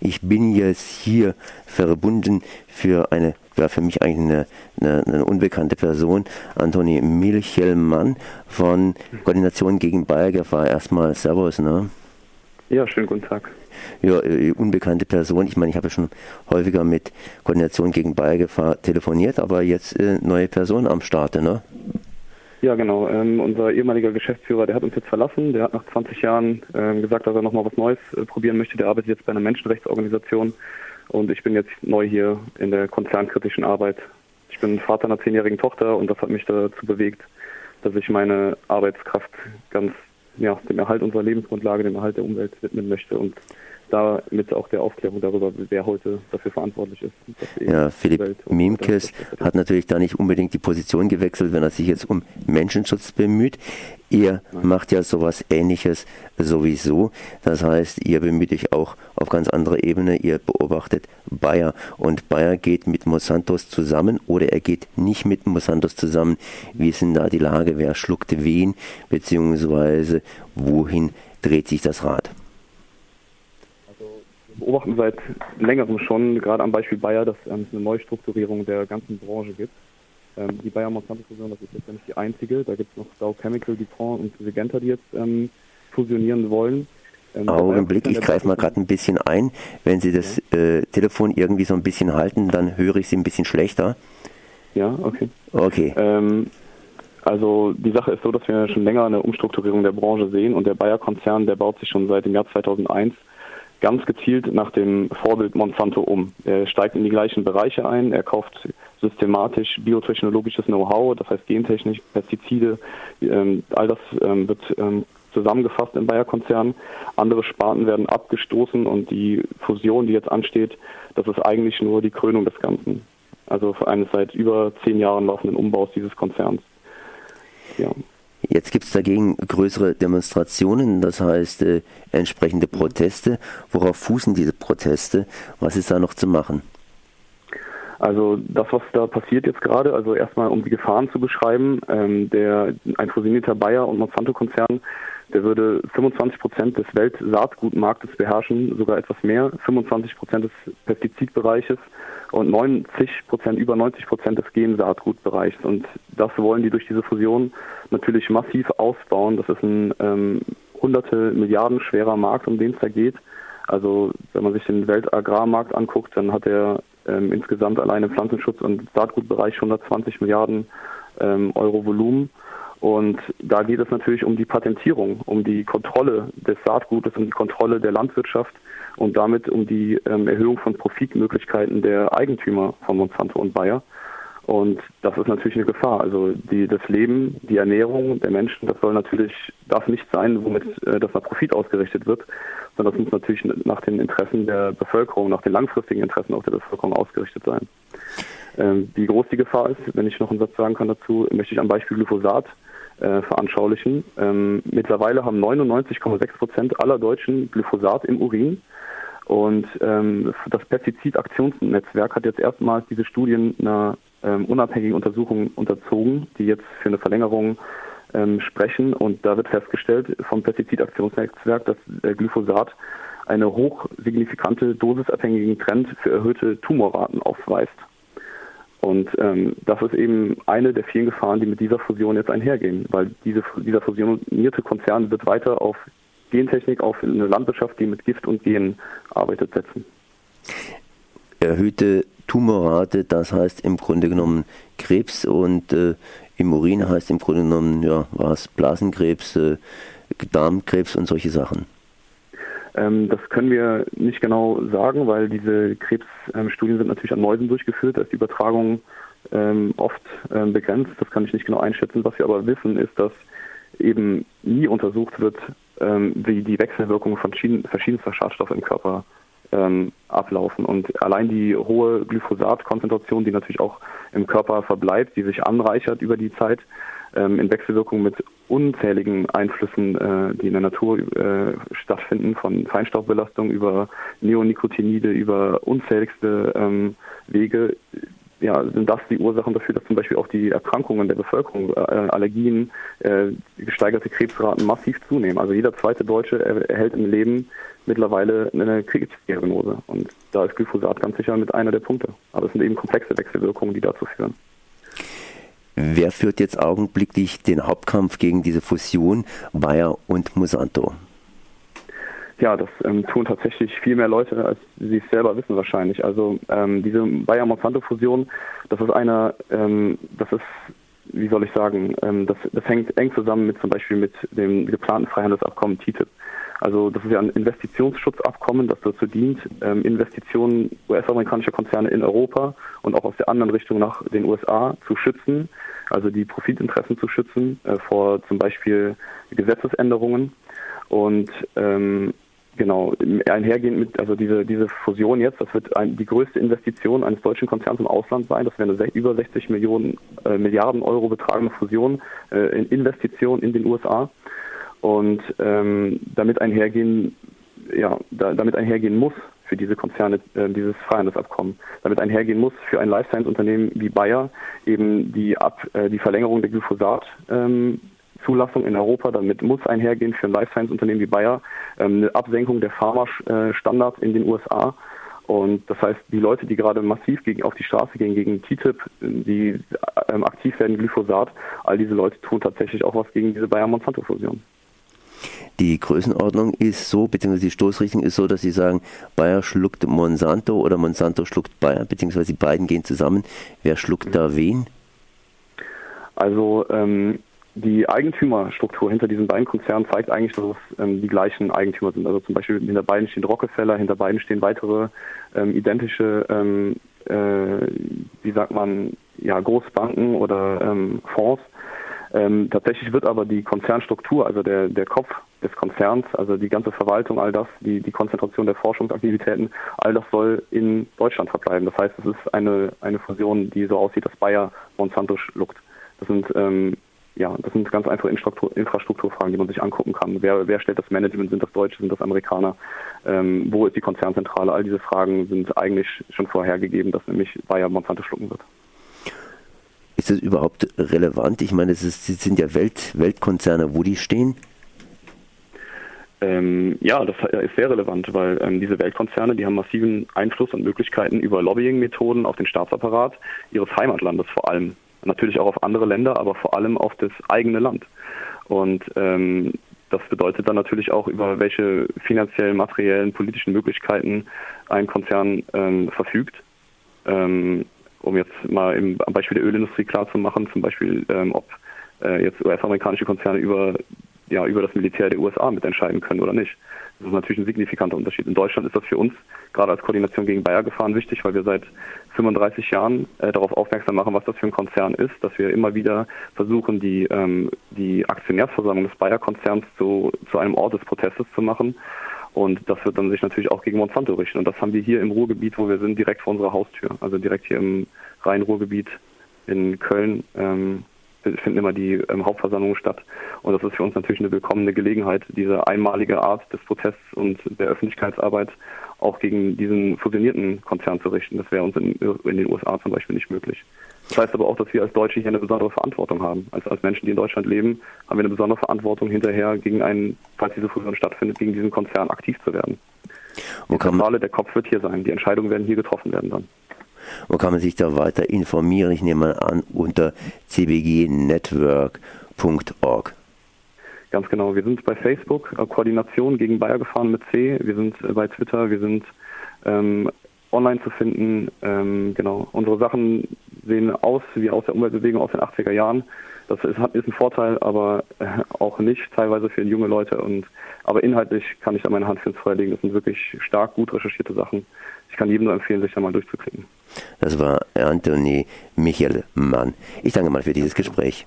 Ich bin jetzt hier verbunden für eine, ja, für mich eigentlich eine, eine, eine unbekannte Person, Antoni Milchelmann von Koordination gegen Bayergefahr. Erstmal Servus, ne? Ja, schönen guten Tag. Ja, äh, unbekannte Person. Ich meine, ich habe ja schon häufiger mit Koordination gegen Bayergefahr telefoniert, aber jetzt äh, neue Person am Start, ne? Ja, genau. Ähm, unser ehemaliger Geschäftsführer, der hat uns jetzt verlassen. Der hat nach 20 Jahren ähm, gesagt, dass er nochmal was Neues äh, probieren möchte. Der arbeitet jetzt bei einer Menschenrechtsorganisation und ich bin jetzt neu hier in der konzernkritischen Arbeit. Ich bin Vater einer zehnjährigen Tochter und das hat mich dazu bewegt, dass ich meine Arbeitskraft ganz ja, dem Erhalt unserer Lebensgrundlage, dem Erhalt der Umwelt widmen möchte und damit auch der Aufklärung darüber, wer heute dafür verantwortlich ist. Ja, Philipp Miemkes hat natürlich da nicht unbedingt die Position gewechselt, wenn er sich jetzt um Menschenschutz bemüht. Ihr Nein. macht ja sowas ähnliches sowieso. Das heißt, ihr bemüht euch auch auf ganz andere Ebene. Ihr beobachtet Bayer und Bayer geht mit Monsantos zusammen oder er geht nicht mit Monsantos zusammen. Wie ist denn da die Lage? Wer schluckt wen? Beziehungsweise wohin dreht sich das Rad? Beobachten seit längerem schon, gerade am Beispiel Bayer, dass ähm, es eine Neustrukturierung der ganzen Branche gibt. Ähm, die Bayer-Monsanto-Fusion, das ist jetzt ja nicht die einzige. Da gibt es noch Dow Chemical, DuPont und Syngenta, die jetzt ähm, fusionieren wollen. Ähm, Augenblick, ich greife mal gerade ein bisschen ein. Wenn Sie das äh, Telefon irgendwie so ein bisschen halten, dann höre ich Sie ein bisschen schlechter. Ja, okay. Okay. Ähm, also die Sache ist so, dass wir schon länger eine Umstrukturierung der Branche sehen und der Bayer-Konzern, der baut sich schon seit dem Jahr 2001 ganz gezielt nach dem Vorbild Monsanto um. Er steigt in die gleichen Bereiche ein, er kauft systematisch biotechnologisches Know-how, das heißt Gentechnik, Pestizide, ähm, all das ähm, wird ähm, zusammengefasst im Bayer-Konzern. Andere Sparten werden abgestoßen und die Fusion, die jetzt ansteht, das ist eigentlich nur die Krönung des Ganzen. Also für eines seit über zehn Jahren laufenden Umbaus dieses Konzerns. Ja. Jetzt gibt es dagegen größere Demonstrationen, das heißt äh, entsprechende Proteste. Worauf fußen diese Proteste? Was ist da noch zu machen? Also das, was da passiert jetzt gerade, also erstmal um die Gefahren zu beschreiben, ähm, der ein fusionierter Bayer und Monsanto-Konzern, der würde 25 Prozent des Weltsaatgutmarktes beherrschen, sogar etwas mehr, 25 Prozent des Pestizidbereiches und 90 Prozent, über 90 Prozent des Gensaatgutbereichs. Und das wollen die durch diese Fusion natürlich massiv ausbauen. Das ist ein ähm, hunderte Milliarden schwerer Markt, um den es da geht. Also wenn man sich den Weltagrarmarkt anguckt, dann hat er ähm, insgesamt alleine im Pflanzenschutz- und Saatgutbereich 120 Milliarden ähm, Euro Volumen. Und da geht es natürlich um die Patentierung, um die Kontrolle des Saatgutes, um die Kontrolle der Landwirtschaft und damit um die ähm, Erhöhung von Profitmöglichkeiten der Eigentümer von Monsanto und Bayer. Und das ist natürlich eine Gefahr. Also die, das Leben, die Ernährung der Menschen, das soll natürlich, darf nicht sein, womit äh, das nach Profit ausgerichtet wird, sondern das muss natürlich nach den Interessen der Bevölkerung, nach den langfristigen Interessen auch der Bevölkerung ausgerichtet sein. Ähm, wie groß die Gefahr ist, wenn ich noch einen Satz sagen kann dazu, möchte ich am Beispiel Glyphosat äh, veranschaulichen. Ähm, mittlerweile haben 99,6 Prozent aller Deutschen Glyphosat im Urin. Und ähm, das Pestizidaktionsnetzwerk hat jetzt erstmals diese Studien einer ähm, unabhängigen Untersuchung unterzogen, die jetzt für eine Verlängerung ähm, sprechen. Und da wird festgestellt vom Pestizidaktionsnetzwerk, dass äh, Glyphosat eine hochsignifikante dosisabhängigen Trend für erhöhte Tumorraten aufweist. Und ähm, das ist eben eine der vielen Gefahren, die mit dieser Fusion jetzt einhergehen, weil diese, dieser fusionierte Konzern wird weiter auf Gentechnik, auf eine Landwirtschaft, die mit Gift und Gen arbeitet, setzen. Erhöhte Tumorrate, das heißt im Grunde genommen Krebs und äh, im Urin heißt im Grunde genommen, ja, was Blasenkrebs, äh, Darmkrebs und solche Sachen. Ähm, das können wir nicht genau sagen, weil diese Krebsstudien sind natürlich an Mäusen durchgeführt. Da ist die Übertragung ähm, oft ähm, begrenzt. Das kann ich nicht genau einschätzen. Was wir aber wissen, ist, dass eben nie untersucht wird, wie die Wechselwirkungen von verschiedenster Schadstoffe im Körper ablaufen. Und allein die hohe Glyphosatkonzentration, die natürlich auch im Körper verbleibt, die sich anreichert über die Zeit, in Wechselwirkung mit unzähligen Einflüssen, äh, die in der Natur äh, stattfinden, von Feinstaubbelastung über Neonicotinoide, über unzähligste ähm, Wege, ja, sind das die Ursachen dafür, dass zum Beispiel auch die Erkrankungen der Bevölkerung, äh, Allergien, äh, gesteigerte Krebsraten massiv zunehmen. Also jeder zweite Deutsche erhält im Leben mittlerweile eine Krebsdiagnose. Und Glyphosat ganz sicher mit einer der Punkte. Aber es sind eben komplexe Wechselwirkungen, die dazu führen. Wer führt jetzt augenblicklich den Hauptkampf gegen diese Fusion Bayer und Monsanto? Ja, das ähm, tun tatsächlich viel mehr Leute, als sie es selber wissen wahrscheinlich. Also ähm, diese Bayer-Monsanto-Fusion, das ist eine, ähm, das ist, wie soll ich sagen, ähm, das, das hängt eng zusammen mit zum Beispiel mit dem geplanten Freihandelsabkommen TTIP. Also das ist ja ein Investitionsschutzabkommen, das dazu dient, ähm, Investitionen US-amerikanischer Konzerne in Europa und auch aus der anderen Richtung nach den USA zu schützen, also die Profitinteressen zu schützen äh, vor zum Beispiel Gesetzesänderungen. Und ähm, Genau, einhergehend mit, also diese, diese Fusion jetzt, das wird ein, die größte Investition eines deutschen Konzerns im Ausland sein. Das wäre eine über 60 Millionen äh, Milliarden Euro betragende Fusion äh, in Investitionen in den USA. Und ähm, damit einhergehen, ja, da, damit einhergehen muss für diese Konzerne äh, dieses Freihandelsabkommen. Damit einhergehen muss für ein Life Science Unternehmen wie Bayer eben die Ab, äh, die Verlängerung der Glyphosat ähm, Zulassung in Europa. Damit muss einhergehen für ein Life Science Unternehmen wie Bayer ähm, eine Absenkung der Pharma-Standards in den USA. Und das heißt, die Leute, die gerade massiv gegen, auf die Straße gehen gegen TTIP, die ähm, aktiv werden, Glyphosat, all diese Leute tun tatsächlich auch was gegen diese Bayer-Monsanto-Fusion. Die Größenordnung ist so, beziehungsweise die Stoßrichtung ist so, dass Sie sagen, Bayer schluckt Monsanto oder Monsanto schluckt Bayer, beziehungsweise die beiden gehen zusammen. Wer schluckt da wen? Also ähm, die Eigentümerstruktur hinter diesen beiden Konzernen zeigt eigentlich, dass es ähm, die gleichen Eigentümer sind. Also zum Beispiel hinter beiden stehen Rockefeller, hinter beiden stehen weitere ähm, identische, ähm, äh, wie sagt man, ja, Großbanken oder ähm, Fonds. Ähm, tatsächlich wird aber die Konzernstruktur, also der, der Kopf des Konzerns, also die ganze Verwaltung, all das, die, die Konzentration der Forschungsaktivitäten, all das soll in Deutschland verbleiben. Das heißt, es ist eine, eine Fusion, die so aussieht, dass Bayer Monsanto schluckt. Das sind ähm, ja, das sind ganz einfache Infrastrukturfragen, die man sich angucken kann. Wer, wer stellt das Management? Sind das Deutsche? Sind das Amerikaner? Ähm, wo ist die Konzernzentrale? All diese Fragen sind eigentlich schon vorhergegeben, dass nämlich Bayer Monsanto schlucken wird. Ist das überhaupt relevant? Ich meine, es sind ja Welt, Weltkonzerne, wo die stehen. Ähm, ja, das ist sehr relevant, weil ähm, diese Weltkonzerne, die haben massiven Einfluss und Möglichkeiten über Lobbying-Methoden auf den Staatsapparat ihres Heimatlandes vor allem natürlich auch auf andere Länder, aber vor allem auf das eigene Land. Und ähm, das bedeutet dann natürlich auch, über welche finanziellen, materiellen, politischen Möglichkeiten ein Konzern ähm, verfügt. Um jetzt mal im, am Beispiel der Ölindustrie klarzumachen, zum Beispiel, ähm, ob äh, jetzt US-amerikanische Konzerne über, ja, über das Militär der USA mitentscheiden können oder nicht. Das ist natürlich ein signifikanter Unterschied. In Deutschland ist das für uns gerade als Koordination gegen Bayer gefahren wichtig, weil wir seit 35 Jahren äh, darauf aufmerksam machen, was das für ein Konzern ist, dass wir immer wieder versuchen, die, ähm, die Aktionärsversammlung des Bayer-Konzerns zu, zu einem Ort des Protestes zu machen. Und das wird dann sich natürlich auch gegen Monsanto richten. Und das haben wir hier im Ruhrgebiet, wo wir sind, direkt vor unserer Haustür. Also direkt hier im Rhein-Ruhrgebiet in Köln ähm, finden immer die ähm, Hauptversammlungen statt. Und das ist für uns natürlich eine willkommene Gelegenheit, diese einmalige Art des Protests und der Öffentlichkeitsarbeit auch gegen diesen fusionierten Konzern zu richten. Das wäre uns in, in, den USA zum Beispiel nicht möglich. Das heißt aber auch, dass wir als Deutsche hier eine besondere Verantwortung haben. Als, als Menschen, die in Deutschland leben, haben wir eine besondere Verantwortung, hinterher gegen einen, falls diese Fusion stattfindet, gegen diesen Konzern aktiv zu werden. Die Zentrale, der Kopf wird hier sein. Die Entscheidungen werden hier getroffen werden dann. Wo kann man sich da weiter informieren? Ich nehme mal an unter cbgnetwork.org. Ganz genau. Wir sind bei Facebook, äh, Koordination gegen Bayer gefahren mit C. Wir sind äh, bei Twitter, wir sind ähm, online zu finden. Ähm, genau. Unsere Sachen sehen aus wie aus der Umweltbewegung aus den 80er Jahren. Das ist, ist ein Vorteil, aber äh, auch nicht teilweise für junge Leute. Und aber inhaltlich kann ich da meine Hand für ins Feuer legen. Das sind wirklich stark gut recherchierte Sachen. Ich kann jedem nur empfehlen, sich da mal durchzuklicken. Das war Anthony Michelmann. Ich danke mal für dieses Gespräch.